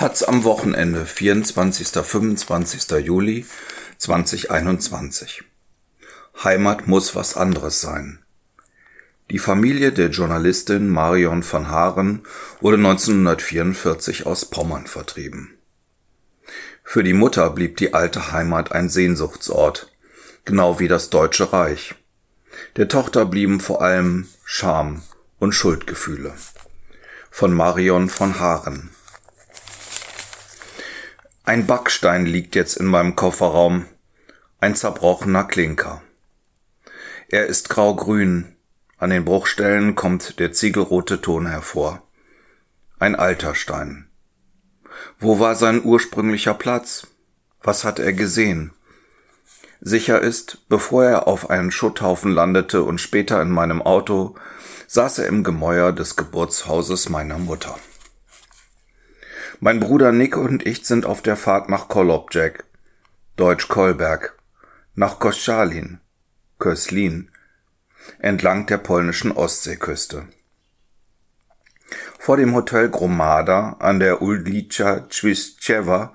Taz am Wochenende, 24. 25. Juli 2021. Heimat muss was anderes sein. Die Familie der Journalistin Marion von Haaren wurde 1944 aus Pommern vertrieben. Für die Mutter blieb die alte Heimat ein Sehnsuchtsort, genau wie das Deutsche Reich. Der Tochter blieben vor allem Scham und Schuldgefühle. Von Marion von Haaren. Ein Backstein liegt jetzt in meinem Kofferraum, ein zerbrochener Klinker. Er ist graugrün, an den Bruchstellen kommt der ziegelrote Ton hervor. Ein alter Stein. Wo war sein ursprünglicher Platz? Was hat er gesehen? Sicher ist, bevor er auf einen Schutthaufen landete und später in meinem Auto, saß er im Gemäuer des Geburtshauses meiner Mutter. Mein Bruder Nick und ich sind auf der Fahrt nach Kolobjek, Deutsch Kolberg, nach Koschalin, Köslin, entlang der polnischen Ostseeküste. Vor dem Hotel Gromada an der Ulica Czwiszczewa,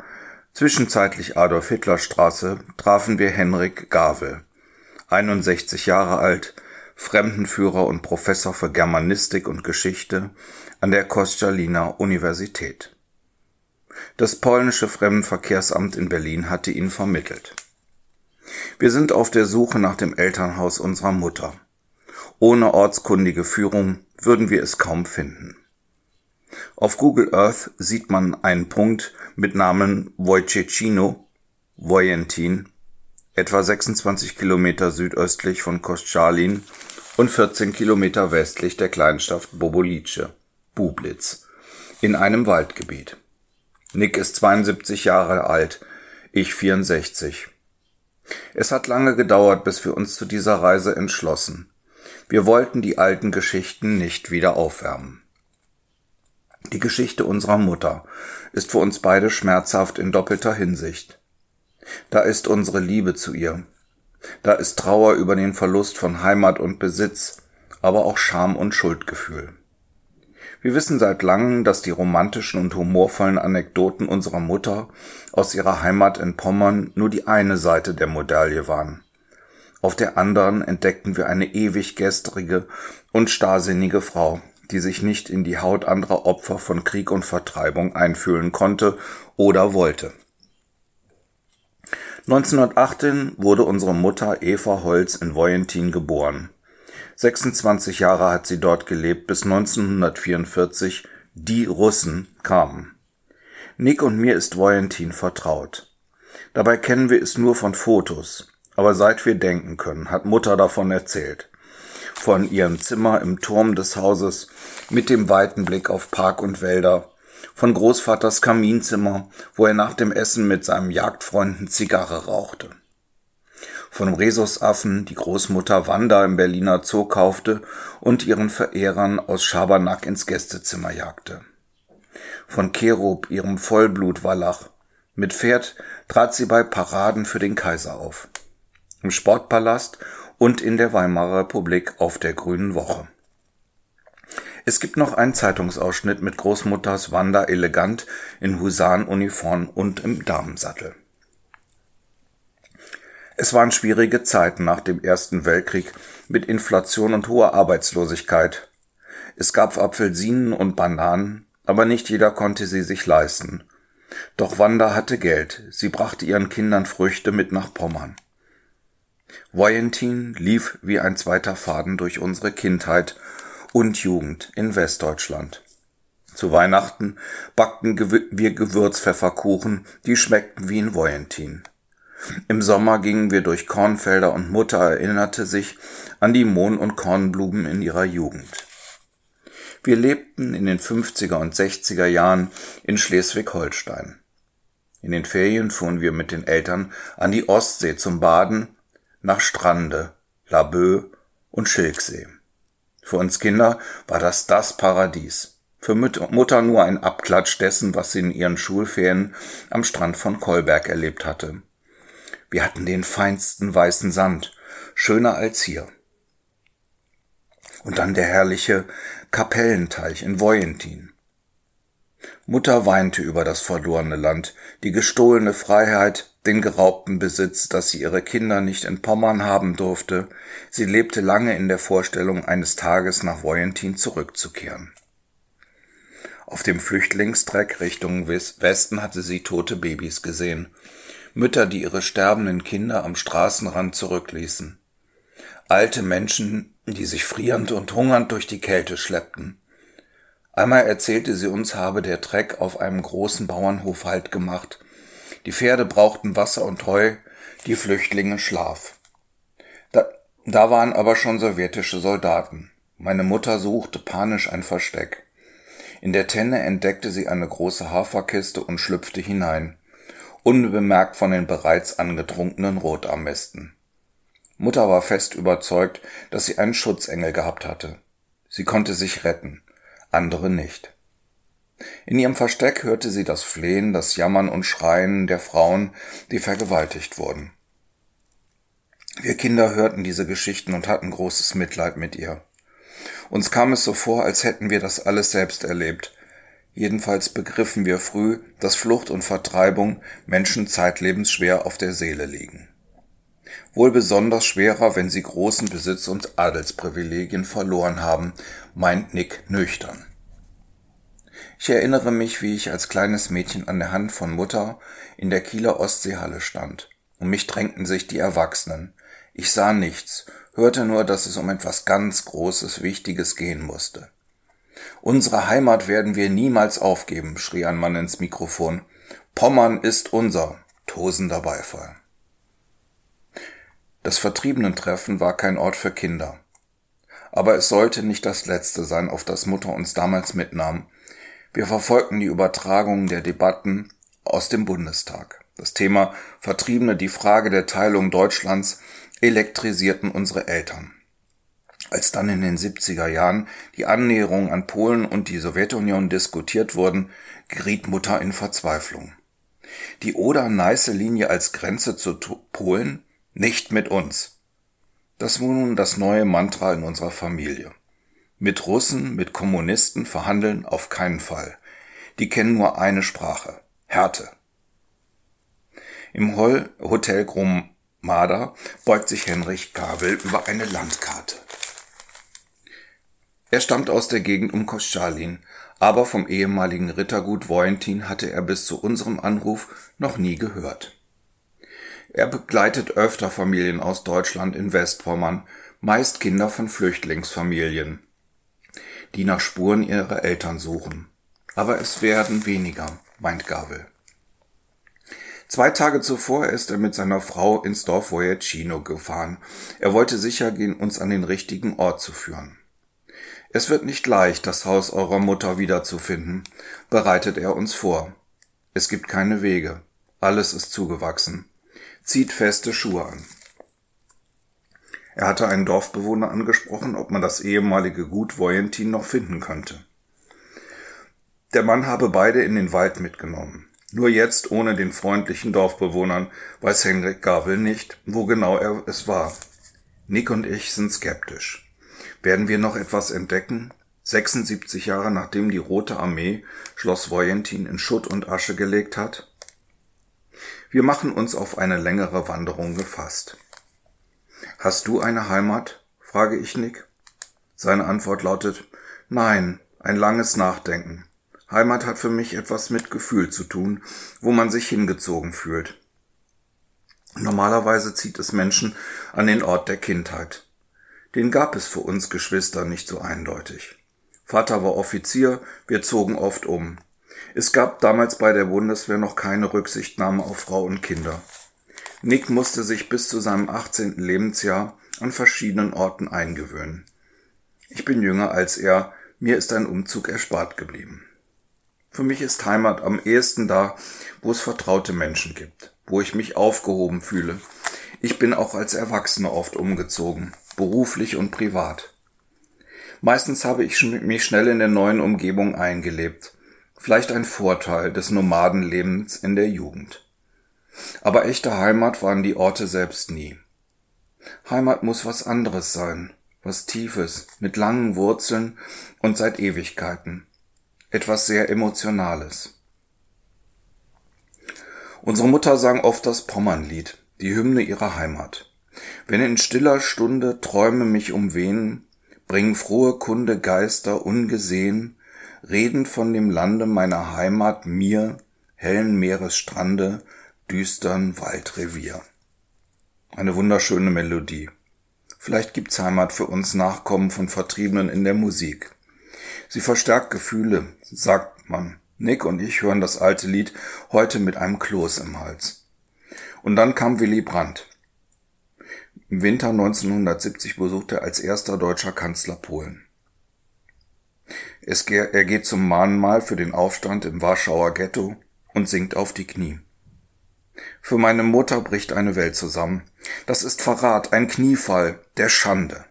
zwischenzeitlich Adolf Hitler Straße, trafen wir Henrik Gavel, 61 Jahre alt, Fremdenführer und Professor für Germanistik und Geschichte an der Koszaliner Universität. Das polnische Fremdenverkehrsamt in Berlin hatte ihn vermittelt. Wir sind auf der Suche nach dem Elternhaus unserer Mutter. Ohne ortskundige Führung würden wir es kaum finden. Auf Google Earth sieht man einen Punkt mit Namen Wojciechino, Wojentin, etwa 26 Kilometer südöstlich von Koszalin und 14 Kilometer westlich der Kleinstadt Bobolice, Bublitz, in einem Waldgebiet. Nick ist 72 Jahre alt, ich 64. Es hat lange gedauert, bis wir uns zu dieser Reise entschlossen. Wir wollten die alten Geschichten nicht wieder aufwärmen. Die Geschichte unserer Mutter ist für uns beide schmerzhaft in doppelter Hinsicht. Da ist unsere Liebe zu ihr. Da ist Trauer über den Verlust von Heimat und Besitz, aber auch Scham und Schuldgefühl. Wir wissen seit langem, dass die romantischen und humorvollen Anekdoten unserer Mutter aus ihrer Heimat in Pommern nur die eine Seite der Medaille waren. Auf der anderen entdeckten wir eine ewig gestrige und starrsinnige Frau, die sich nicht in die Haut anderer Opfer von Krieg und Vertreibung einfühlen konnte oder wollte. 1918 wurde unsere Mutter Eva Holz in Wojentin geboren. 26 Jahre hat sie dort gelebt, bis 1944 die Russen kamen. Nick und mir ist Voyentin vertraut. Dabei kennen wir es nur von Fotos, aber seit wir denken können, hat Mutter davon erzählt. Von ihrem Zimmer im Turm des Hauses mit dem weiten Blick auf Park und Wälder, von Großvaters Kaminzimmer, wo er nach dem Essen mit seinem Jagdfreunden Zigarre rauchte von Rhesusaffen, die Großmutter Wanda im Berliner Zoo kaufte und ihren Verehrern aus Schabernack ins Gästezimmer jagte. Von Cherub, ihrem Vollblutwallach. Mit Pferd trat sie bei Paraden für den Kaiser auf. Im Sportpalast und in der Weimarer Republik auf der Grünen Woche. Es gibt noch einen Zeitungsausschnitt mit Großmutters Wanda elegant in Husarenuniform und im Damensattel. Es waren schwierige Zeiten nach dem Ersten Weltkrieg mit Inflation und hoher Arbeitslosigkeit. Es gab Apfelsinen und Bananen, aber nicht jeder konnte sie sich leisten. Doch Wanda hatte Geld, sie brachte ihren Kindern Früchte mit nach Pommern. Voyentin lief wie ein zweiter Faden durch unsere Kindheit und Jugend in Westdeutschland. Zu Weihnachten backten wir Gewürzpfefferkuchen, die schmeckten wie in Voyentin. Im Sommer gingen wir durch Kornfelder und Mutter erinnerte sich an die Mohn- und Kornblumen in ihrer Jugend. Wir lebten in den 50er und 60er Jahren in Schleswig-Holstein. In den Ferien fuhren wir mit den Eltern an die Ostsee zum Baden, nach Strande, Laboe und Schilksee. Für uns Kinder war das das Paradies. Für Mutter nur ein Abklatsch dessen, was sie in ihren Schulferien am Strand von Kolberg erlebt hatte. Wir hatten den feinsten weißen Sand, schöner als hier. Und dann der herrliche Kapellenteich in Voyentin. Mutter weinte über das verlorene Land, die gestohlene Freiheit, den geraubten Besitz, dass sie ihre Kinder nicht in Pommern haben durfte. Sie lebte lange in der Vorstellung, eines Tages nach Wojentin zurückzukehren. Auf dem Flüchtlingstreck Richtung Westen hatte sie tote Babys gesehen. Mütter, die ihre sterbenden Kinder am Straßenrand zurückließen. Alte Menschen, die sich frierend und hungernd durch die Kälte schleppten. Einmal erzählte sie uns, habe der Treck auf einem großen Bauernhof Halt gemacht. Die Pferde brauchten Wasser und Heu, die Flüchtlinge Schlaf. Da, da waren aber schon sowjetische Soldaten. Meine Mutter suchte panisch ein Versteck. In der Tenne entdeckte sie eine große Haferkiste und schlüpfte hinein, unbemerkt von den bereits angetrunkenen Rotarmesten. Mutter war fest überzeugt, dass sie einen Schutzengel gehabt hatte. Sie konnte sich retten andere nicht. In ihrem Versteck hörte sie das Flehen, das Jammern und Schreien der Frauen, die vergewaltigt wurden. Wir Kinder hörten diese Geschichten und hatten großes Mitleid mit ihr. Uns kam es so vor, als hätten wir das alles selbst erlebt. Jedenfalls begriffen wir früh, dass Flucht und Vertreibung Menschen zeitlebens schwer auf der Seele liegen. Wohl besonders schwerer, wenn sie großen Besitz und Adelsprivilegien verloren haben meint Nick nüchtern. Ich erinnere mich, wie ich als kleines Mädchen an der Hand von Mutter in der Kieler Ostseehalle stand. Um mich drängten sich die Erwachsenen. Ich sah nichts, hörte nur, dass es um etwas ganz Großes, Wichtiges gehen musste. Unsere Heimat werden wir niemals aufgeben, schrie ein Mann ins Mikrofon. Pommern ist unser. Tosender Beifall. Das Vertriebenentreffen war kein Ort für Kinder. Aber es sollte nicht das letzte sein, auf das Mutter uns damals mitnahm. Wir verfolgten die Übertragung der Debatten aus dem Bundestag. Das Thema Vertriebene, die Frage der Teilung Deutschlands elektrisierten unsere Eltern. Als dann in den 70er Jahren die Annäherung an Polen und die Sowjetunion diskutiert wurden, geriet Mutter in Verzweiflung. Die Oder-Neiße-Linie als Grenze zu Polen? Nicht mit uns. Das war nun das neue Mantra in unserer Familie. Mit Russen, mit Kommunisten verhandeln auf keinen Fall. Die kennen nur eine Sprache. Härte. Im Hotel Gromada beugt sich Henrich Kabel über eine Landkarte. Er stammt aus der Gegend um Koschalin, aber vom ehemaligen Rittergut Wojentin hatte er bis zu unserem Anruf noch nie gehört. Er begleitet öfter Familien aus Deutschland in Westpommern, meist Kinder von Flüchtlingsfamilien, die nach Spuren ihrer Eltern suchen. Aber es werden weniger, meint Gavel. Zwei Tage zuvor ist er mit seiner Frau ins Dorf Voyagino gefahren. Er wollte sicher gehen, uns an den richtigen Ort zu führen. Es wird nicht leicht, das Haus eurer Mutter wiederzufinden, bereitet er uns vor. Es gibt keine Wege. Alles ist zugewachsen zieht feste Schuhe an. Er hatte einen Dorfbewohner angesprochen, ob man das ehemalige Gut Voyentin noch finden könnte. Der Mann habe beide in den Wald mitgenommen. Nur jetzt, ohne den freundlichen Dorfbewohnern, weiß Henrik Gavel nicht, wo genau er es war. Nick und ich sind skeptisch. Werden wir noch etwas entdecken? 76 Jahre nachdem die Rote Armee Schloss Voyentin in Schutt und Asche gelegt hat? Wir machen uns auf eine längere Wanderung gefasst. Hast du eine Heimat? frage ich Nick. Seine Antwort lautet Nein, ein langes Nachdenken. Heimat hat für mich etwas mit Gefühl zu tun, wo man sich hingezogen fühlt. Normalerweise zieht es Menschen an den Ort der Kindheit. Den gab es für uns Geschwister nicht so eindeutig. Vater war Offizier, wir zogen oft um. Es gab damals bei der Bundeswehr noch keine Rücksichtnahme auf Frau und Kinder. Nick musste sich bis zu seinem 18. Lebensjahr an verschiedenen Orten eingewöhnen. Ich bin jünger als er, mir ist ein Umzug erspart geblieben. Für mich ist Heimat am ehesten da, wo es vertraute Menschen gibt, wo ich mich aufgehoben fühle. Ich bin auch als Erwachsener oft umgezogen, beruflich und privat. Meistens habe ich mich schnell in der neuen Umgebung eingelebt, Vielleicht ein Vorteil des Nomadenlebens in der Jugend. Aber echte Heimat waren die Orte selbst nie. Heimat muss was anderes sein, was Tiefes, mit langen Wurzeln und seit Ewigkeiten. etwas sehr Emotionales. Unsere Mutter sang oft das Pommernlied, die Hymne ihrer Heimat. Wenn in stiller Stunde Träume mich umwehen, bringen frohe Kunde Geister ungesehen, reden von dem Lande meiner Heimat mir, hellen Meeresstrande, düstern Waldrevier. Eine wunderschöne Melodie. Vielleicht gibt's Heimat für uns Nachkommen von Vertriebenen in der Musik. Sie verstärkt Gefühle, sagt man. Nick und ich hören das alte Lied heute mit einem Kloß im Hals. Und dann kam Willy Brandt. Im Winter 1970 besuchte er als erster deutscher Kanzler Polen. Er geht zum Mahnmal für den Aufstand im Warschauer Ghetto und sinkt auf die Knie. Für meine Mutter bricht eine Welt zusammen. Das ist Verrat, ein Kniefall, der Schande.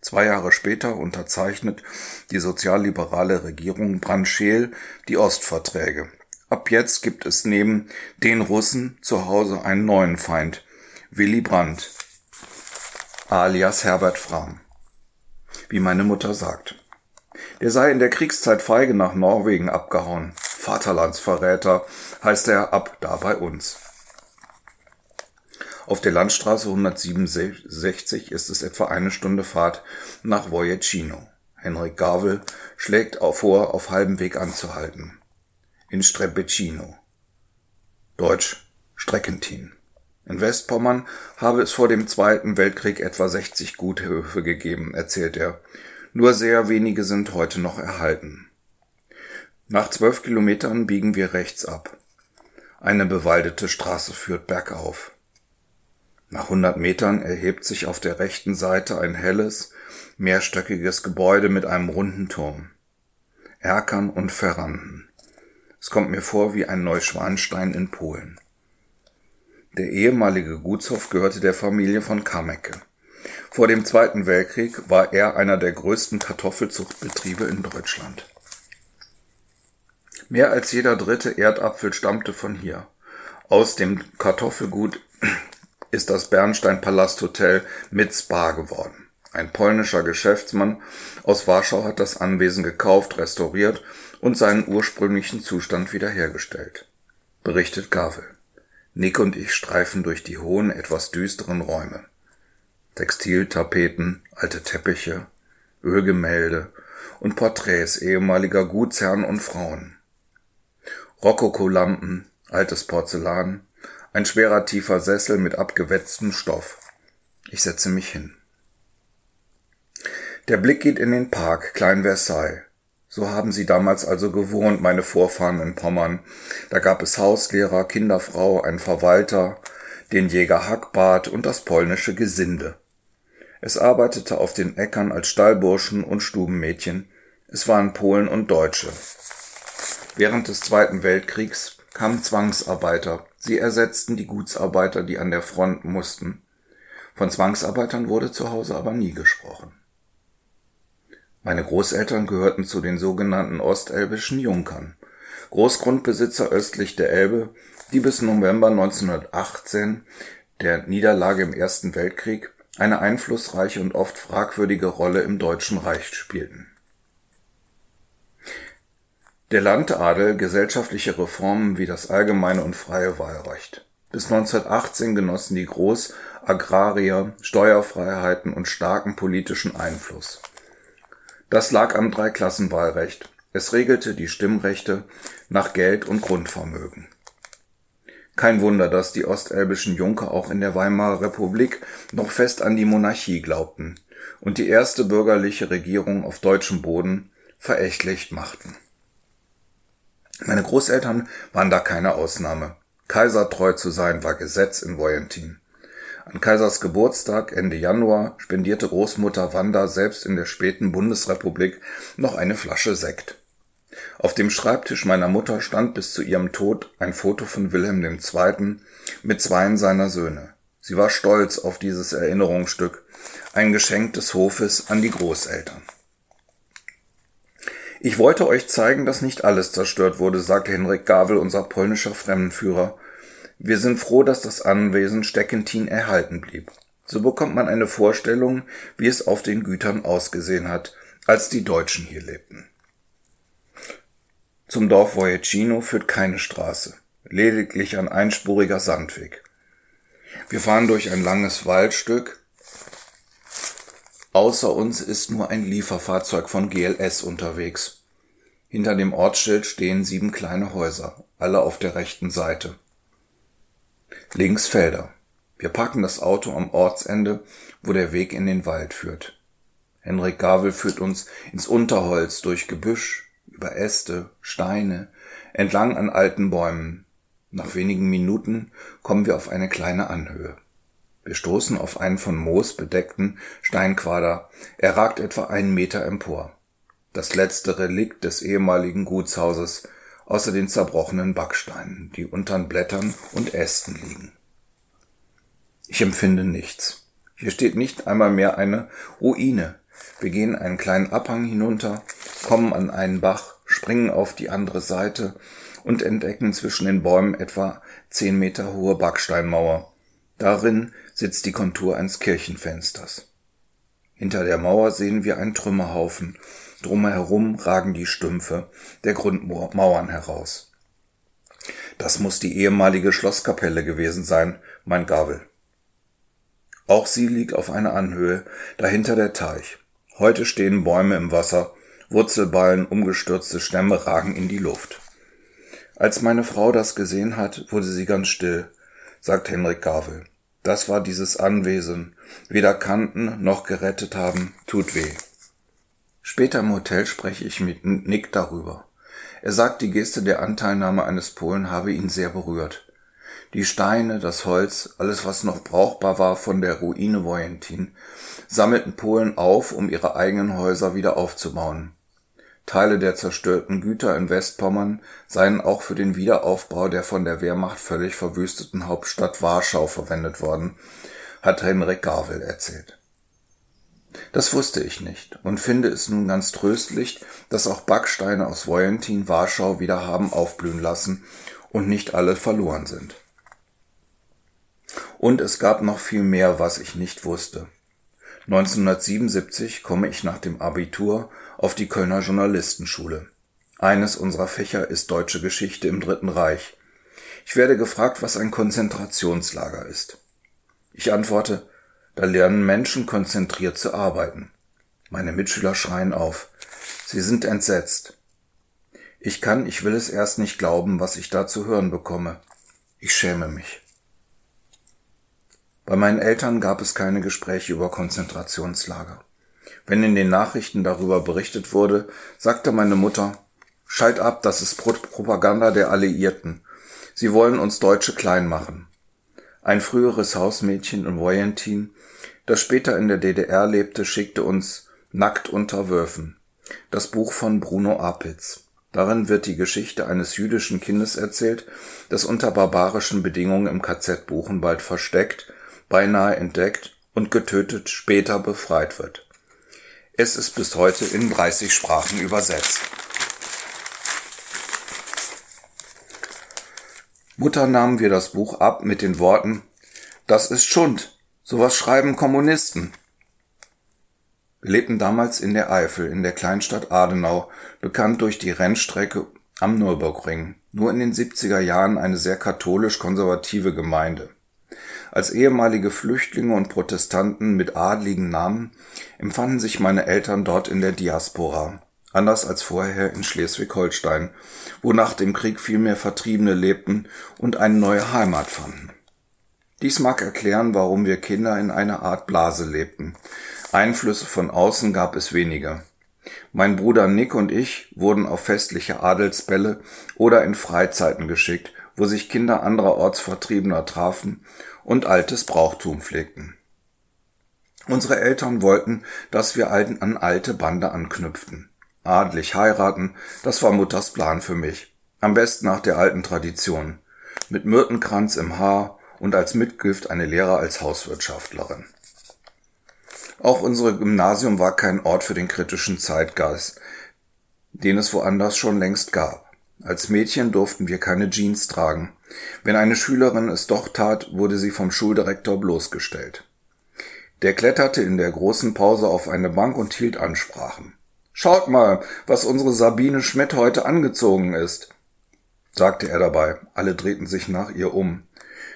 Zwei Jahre später unterzeichnet die sozialliberale Regierung Brandscheel die Ostverträge. Ab jetzt gibt es neben den Russen zu Hause einen neuen Feind, Willy Brandt, alias Herbert Frahm, wie meine Mutter sagt. Der sei in der Kriegszeit feige nach Norwegen abgehauen. Vaterlandsverräter heißt er ab da bei uns. Auf der Landstraße 167 ist es etwa eine Stunde Fahrt nach Wojecino. Henrik Gavel schlägt vor, auf halbem Weg anzuhalten. In Strebecino. Deutsch Streckentin. In Westpommern habe es vor dem Zweiten Weltkrieg etwa 60 Guthöfe gegeben, erzählt er. Nur sehr wenige sind heute noch erhalten. Nach zwölf Kilometern biegen wir rechts ab. Eine bewaldete Straße führt bergauf. Nach hundert Metern erhebt sich auf der rechten Seite ein helles, mehrstöckiges Gebäude mit einem runden Turm. Erkern und Verranden. Es kommt mir vor wie ein Neuschwanstein in Polen. Der ehemalige Gutshof gehörte der Familie von Kamecke. Vor dem Zweiten Weltkrieg war er einer der größten Kartoffelzuchtbetriebe in Deutschland. Mehr als jeder dritte Erdapfel stammte von hier. Aus dem Kartoffelgut ist das Bernstein Palasthotel mit Spa geworden. Ein polnischer Geschäftsmann aus Warschau hat das Anwesen gekauft, restauriert und seinen ursprünglichen Zustand wiederhergestellt. Berichtet Gavel. Nick und ich streifen durch die hohen, etwas düsteren Räume. Textiltapeten, alte Teppiche, Ölgemälde und Porträts ehemaliger Gutsherren und Frauen. Rokokolampen, altes Porzellan, ein schwerer tiefer Sessel mit abgewetztem Stoff. Ich setze mich hin. Der Blick geht in den Park, Klein Versailles. So haben sie damals also gewohnt, meine Vorfahren in Pommern. Da gab es Hauslehrer, Kinderfrau, ein Verwalter, den Jäger Hackbart und das polnische Gesinde. Es arbeitete auf den Äckern als Stallburschen und Stubenmädchen. Es waren Polen und Deutsche. Während des Zweiten Weltkriegs kamen Zwangsarbeiter. Sie ersetzten die Gutsarbeiter, die an der Front mussten. Von Zwangsarbeitern wurde zu Hause aber nie gesprochen. Meine Großeltern gehörten zu den sogenannten ostelbischen Junkern, Großgrundbesitzer östlich der Elbe, die bis November 1918, der Niederlage im Ersten Weltkrieg, eine einflussreiche und oft fragwürdige Rolle im Deutschen Reich spielten der Landadel gesellschaftliche Reformen wie das allgemeine und freie Wahlrecht. Bis 1918 genossen die Großagrarier Steuerfreiheiten und starken politischen Einfluss. Das lag am Dreiklassenwahlrecht. Es regelte die Stimmrechte nach Geld und Grundvermögen. Kein Wunder, dass die ostelbischen Junker auch in der Weimarer Republik noch fest an die Monarchie glaubten und die erste bürgerliche Regierung auf deutschem Boden verächtlich machten meine Großeltern waren da keine Ausnahme. Kaisertreu zu sein war Gesetz in Voyentin. An Kaisers Geburtstag Ende Januar spendierte Großmutter Wanda selbst in der späten Bundesrepublik noch eine Flasche Sekt. Auf dem Schreibtisch meiner Mutter stand bis zu ihrem Tod ein Foto von Wilhelm II. mit zweien seiner Söhne. Sie war stolz auf dieses Erinnerungsstück, ein Geschenk des Hofes an die Großeltern. Ich wollte euch zeigen, dass nicht alles zerstört wurde, sagte Henrik Gavel, unser polnischer Fremdenführer. Wir sind froh, dass das Anwesen Steckentin erhalten blieb. So bekommt man eine Vorstellung, wie es auf den Gütern ausgesehen hat, als die Deutschen hier lebten. Zum Dorf Voyecino führt keine Straße, lediglich ein einspuriger Sandweg. Wir fahren durch ein langes Waldstück. Außer uns ist nur ein Lieferfahrzeug von GLS unterwegs. Hinter dem Ortsschild stehen sieben kleine Häuser, alle auf der rechten Seite. Links Felder. Wir parken das Auto am Ortsende, wo der Weg in den Wald führt. Henrik Gavel führt uns ins Unterholz durch Gebüsch, über Äste, Steine, entlang an alten Bäumen. Nach wenigen Minuten kommen wir auf eine kleine Anhöhe. Wir stoßen auf einen von Moos bedeckten Steinquader. Er ragt etwa einen Meter empor. Das letzte Relikt des ehemaligen Gutshauses, außer den zerbrochenen Backsteinen, die unter Blättern und Ästen liegen. Ich empfinde nichts. Hier steht nicht einmal mehr eine Ruine. Wir gehen einen kleinen Abhang hinunter, kommen an einen Bach, springen auf die andere Seite und entdecken zwischen den Bäumen etwa zehn Meter hohe Backsteinmauer. Darin sitzt die Kontur eines Kirchenfensters. Hinter der Mauer sehen wir einen Trümmerhaufen. Drumherum ragen die Stümpfe der Grundmauern heraus. Das muss die ehemalige Schlosskapelle gewesen sein, mein Gabel. Auch sie liegt auf einer Anhöhe, dahinter der Teich. Heute stehen Bäume im Wasser, Wurzelballen, umgestürzte Stämme ragen in die Luft. Als meine Frau das gesehen hat, wurde sie ganz still, sagt Henrik Gavel. Das war dieses Anwesen. Weder kannten noch gerettet haben, tut weh. Später im Hotel spreche ich mit Nick darüber. Er sagt, die Geste der Anteilnahme eines Polen habe ihn sehr berührt. Die Steine, das Holz, alles was noch brauchbar war von der Ruine Wojentin, sammelten Polen auf, um ihre eigenen Häuser wieder aufzubauen. Teile der zerstörten Güter in Westpommern seien auch für den Wiederaufbau der von der Wehrmacht völlig verwüsteten Hauptstadt Warschau verwendet worden, hat Henrik Gavel erzählt. Das wusste ich nicht und finde es nun ganz tröstlich, dass auch Backsteine aus Wojentin Warschau wieder haben aufblühen lassen und nicht alle verloren sind. Und es gab noch viel mehr, was ich nicht wusste. 1977 komme ich nach dem Abitur auf die Kölner Journalistenschule. Eines unserer Fächer ist deutsche Geschichte im Dritten Reich. Ich werde gefragt, was ein Konzentrationslager ist. Ich antworte, da lernen Menschen konzentriert zu arbeiten. Meine Mitschüler schreien auf. Sie sind entsetzt. Ich kann, ich will es erst nicht glauben, was ich da zu hören bekomme. Ich schäme mich. Bei meinen Eltern gab es keine Gespräche über Konzentrationslager. Wenn in den Nachrichten darüber berichtet wurde, sagte meine Mutter, Schalt ab, das ist Propaganda der Alliierten. Sie wollen uns Deutsche klein machen. Ein früheres Hausmädchen in Voyentin, das später in der DDR lebte, schickte uns Nackt unter Würfen, das Buch von Bruno Apitz. Darin wird die Geschichte eines jüdischen Kindes erzählt, das unter barbarischen Bedingungen im KZ Buchenwald versteckt beinahe entdeckt und getötet später befreit wird. Es ist bis heute in 30 Sprachen übersetzt. Mutter nahmen wir das Buch ab mit den Worten Das ist Schund, sowas schreiben Kommunisten. Wir lebten damals in der Eifel, in der Kleinstadt Adenau, bekannt durch die Rennstrecke am Nürburgring, nur in den 70er Jahren eine sehr katholisch-konservative Gemeinde. Als ehemalige Flüchtlinge und Protestanten mit adligen Namen empfanden sich meine Eltern dort in der Diaspora, anders als vorher in Schleswig-Holstein, wo nach dem Krieg viel mehr Vertriebene lebten und eine neue Heimat fanden. Dies mag erklären, warum wir Kinder in einer Art Blase lebten. Einflüsse von außen gab es weniger. Mein Bruder Nick und ich wurden auf festliche Adelsbälle oder in Freizeiten geschickt, wo sich Kinder anderer Ortsvertriebener trafen und altes Brauchtum pflegten. Unsere Eltern wollten, dass wir an alte Bande anknüpften. Adlig heiraten, das war Mutters Plan für mich. Am besten nach der alten Tradition. Mit Myrtenkranz im Haar und als Mitgift eine Lehre als Hauswirtschaftlerin. Auch unsere Gymnasium war kein Ort für den kritischen Zeitgeist, den es woanders schon längst gab. Als Mädchen durften wir keine Jeans tragen. Wenn eine Schülerin es doch tat, wurde sie vom Schuldirektor bloßgestellt. Der kletterte in der großen Pause auf eine Bank und hielt Ansprachen. Schaut mal, was unsere Sabine Schmidt heute angezogen ist, sagte er dabei. Alle drehten sich nach ihr um.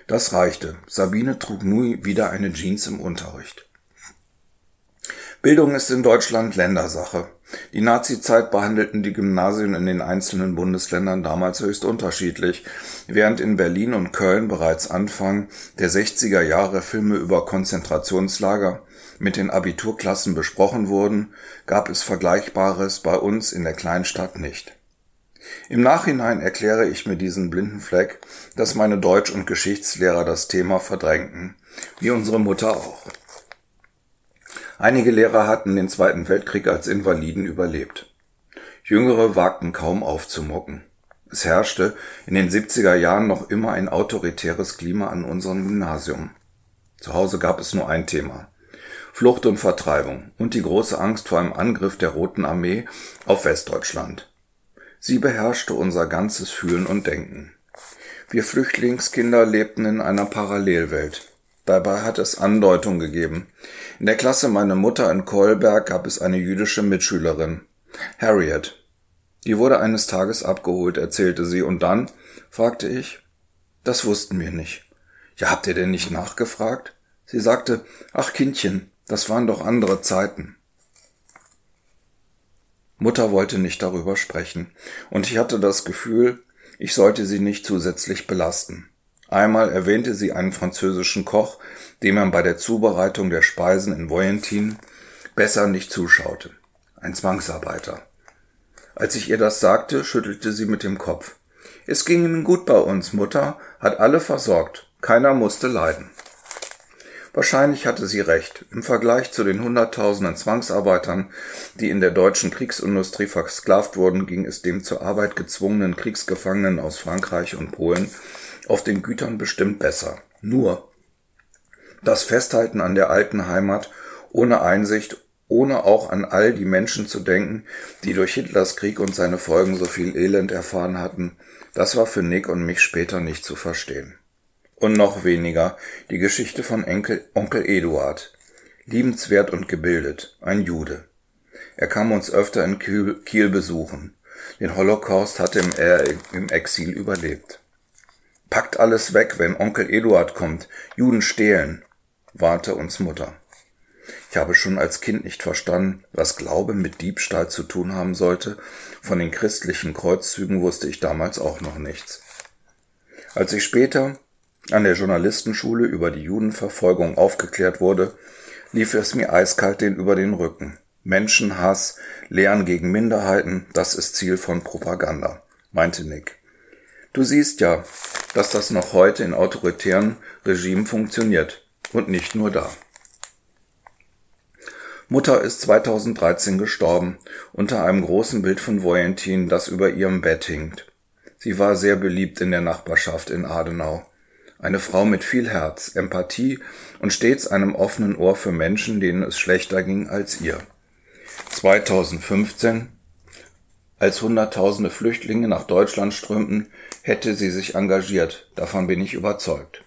Das reichte. Sabine trug nun wieder eine Jeans im Unterricht. Bildung ist in Deutschland Ländersache. Die Nazizeit behandelten die Gymnasien in den einzelnen Bundesländern damals höchst unterschiedlich. Während in Berlin und Köln bereits Anfang der 60er Jahre Filme über Konzentrationslager mit den Abiturklassen besprochen wurden, gab es Vergleichbares bei uns in der Kleinstadt nicht. Im Nachhinein erkläre ich mir diesen blinden Fleck, dass meine Deutsch- und Geschichtslehrer das Thema verdrängten, wie unsere Mutter auch. Einige Lehrer hatten den Zweiten Weltkrieg als Invaliden überlebt. Jüngere wagten kaum aufzumucken. Es herrschte in den 70er Jahren noch immer ein autoritäres Klima an unserem Gymnasium. Zu Hause gab es nur ein Thema. Flucht und Vertreibung und die große Angst vor einem Angriff der Roten Armee auf Westdeutschland. Sie beherrschte unser ganzes Fühlen und Denken. Wir Flüchtlingskinder lebten in einer Parallelwelt. Dabei hat es Andeutung gegeben. In der Klasse meiner Mutter in Kolberg gab es eine jüdische Mitschülerin, Harriet. Die wurde eines Tages abgeholt, erzählte sie, und dann, fragte ich, das wussten wir nicht. Ja, habt ihr denn nicht nachgefragt? Sie sagte, ach Kindchen, das waren doch andere Zeiten. Mutter wollte nicht darüber sprechen, und ich hatte das Gefühl, ich sollte sie nicht zusätzlich belasten. Einmal erwähnte sie einen französischen Koch, dem man bei der Zubereitung der Speisen in Voyentin besser nicht zuschaute. Ein Zwangsarbeiter. Als ich ihr das sagte, schüttelte sie mit dem Kopf. Es ging ihnen gut bei uns, Mutter hat alle versorgt, keiner musste leiden. Wahrscheinlich hatte sie recht. Im Vergleich zu den Hunderttausenden Zwangsarbeitern, die in der deutschen Kriegsindustrie versklavt wurden, ging es dem zur Arbeit gezwungenen Kriegsgefangenen aus Frankreich und Polen auf den Gütern bestimmt besser. Nur das Festhalten an der alten Heimat ohne Einsicht, ohne auch an all die Menschen zu denken, die durch Hitlers Krieg und seine Folgen so viel Elend erfahren hatten, das war für Nick und mich später nicht zu verstehen und noch weniger die Geschichte von Enkel, Onkel Eduard. Liebenswert und gebildet, ein Jude. Er kam uns öfter in Kiel, Kiel besuchen. Den Holocaust hatte er im Exil überlebt. Packt alles weg, wenn Onkel Eduard kommt. Juden stehlen, warnte uns Mutter. Ich habe schon als Kind nicht verstanden, was Glaube mit Diebstahl zu tun haben sollte. Von den christlichen Kreuzzügen wusste ich damals auch noch nichts. Als ich später an der Journalistenschule über die Judenverfolgung aufgeklärt wurde, lief es mir eiskalt den über den Rücken. Menschenhass, Lehren gegen Minderheiten, das ist Ziel von Propaganda, meinte Nick. Du siehst ja, dass das noch heute in autoritären Regimen funktioniert. Und nicht nur da. Mutter ist 2013 gestorben, unter einem großen Bild von Voyentin, das über ihrem Bett hinkt. Sie war sehr beliebt in der Nachbarschaft in Adenau. Eine Frau mit viel Herz, Empathie und stets einem offenen Ohr für Menschen, denen es schlechter ging als ihr. 2015, als Hunderttausende Flüchtlinge nach Deutschland strömten, hätte sie sich engagiert, davon bin ich überzeugt.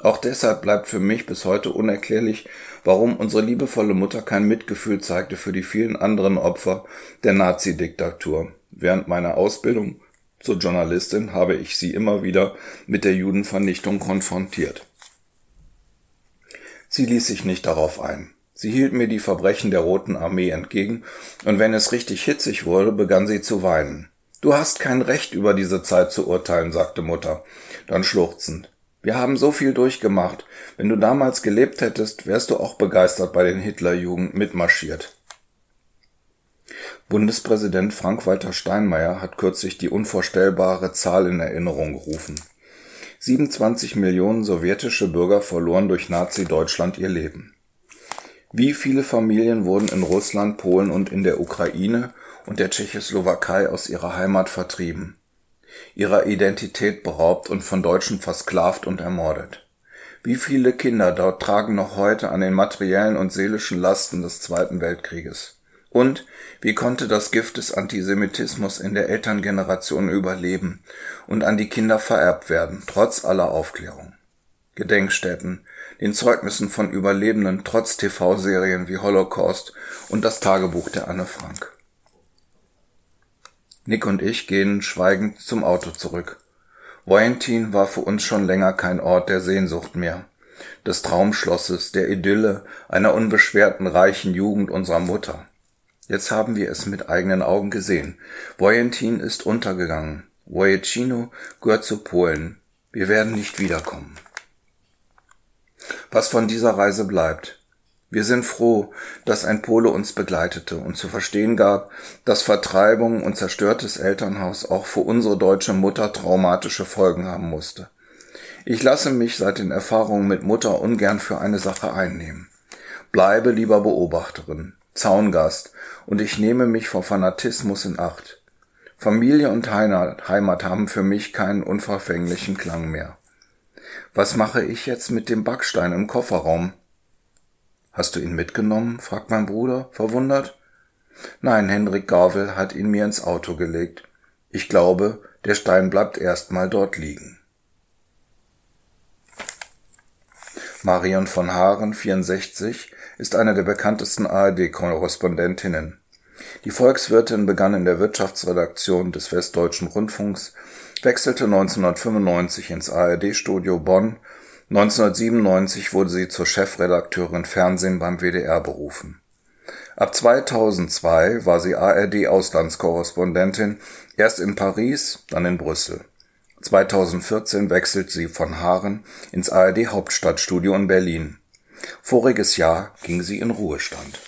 Auch deshalb bleibt für mich bis heute unerklärlich, warum unsere liebevolle Mutter kein Mitgefühl zeigte für die vielen anderen Opfer der Nazi-Diktatur. Während meiner Ausbildung zur Journalistin habe ich sie immer wieder mit der Judenvernichtung konfrontiert. Sie ließ sich nicht darauf ein. Sie hielt mir die Verbrechen der Roten Armee entgegen, und wenn es richtig hitzig wurde, begann sie zu weinen. Du hast kein Recht, über diese Zeit zu urteilen, sagte Mutter, dann schluchzend. Wir haben so viel durchgemacht. Wenn du damals gelebt hättest, wärst du auch begeistert bei den Hitlerjugend mitmarschiert. Bundespräsident Frank-Walter Steinmeier hat kürzlich die unvorstellbare Zahl in Erinnerung gerufen: 27 Millionen sowjetische Bürger verloren durch Nazi-Deutschland ihr Leben. Wie viele Familien wurden in Russland, Polen und in der Ukraine und der Tschechoslowakei aus ihrer Heimat vertrieben, ihrer Identität beraubt und von Deutschen versklavt und ermordet? Wie viele Kinder dort tragen noch heute an den materiellen und seelischen Lasten des Zweiten Weltkrieges und wie konnte das Gift des Antisemitismus in der Elterngeneration überleben und an die Kinder vererbt werden, trotz aller Aufklärung? Gedenkstätten, den Zeugnissen von Überlebenden trotz TV-Serien wie Holocaust und das Tagebuch der Anne Frank. Nick und ich gehen schweigend zum Auto zurück. Valentin war für uns schon länger kein Ort der Sehnsucht mehr, des Traumschlosses, der Idylle einer unbeschwerten reichen Jugend unserer Mutter. Jetzt haben wir es mit eigenen Augen gesehen. Vojentin ist untergegangen. Wojecino gehört zu Polen. Wir werden nicht wiederkommen. Was von dieser Reise bleibt. Wir sind froh, dass ein Pole uns begleitete und zu verstehen gab, dass Vertreibung und zerstörtes Elternhaus auch für unsere deutsche Mutter traumatische Folgen haben musste. Ich lasse mich seit den Erfahrungen mit Mutter ungern für eine Sache einnehmen. Bleibe lieber Beobachterin. Zaungast und ich nehme mich vor Fanatismus in Acht. Familie und Heimat haben für mich keinen unverfänglichen Klang mehr. Was mache ich jetzt mit dem Backstein im Kofferraum? Hast du ihn mitgenommen? fragt mein Bruder, verwundert. Nein, Henrik Garvel hat ihn mir ins Auto gelegt. Ich glaube, der Stein bleibt erstmal dort liegen. Marion von Haaren, 64, ist eine der bekanntesten ARD-Korrespondentinnen. Die Volkswirtin begann in der Wirtschaftsredaktion des Westdeutschen Rundfunks, wechselte 1995 ins ARD-Studio Bonn, 1997 wurde sie zur Chefredakteurin Fernsehen beim WDR berufen. Ab 2002 war sie ARD-Auslandskorrespondentin, erst in Paris, dann in Brüssel. 2014 wechselt sie von Haaren ins ARD-Hauptstadtstudio in Berlin. Voriges Jahr ging sie in Ruhestand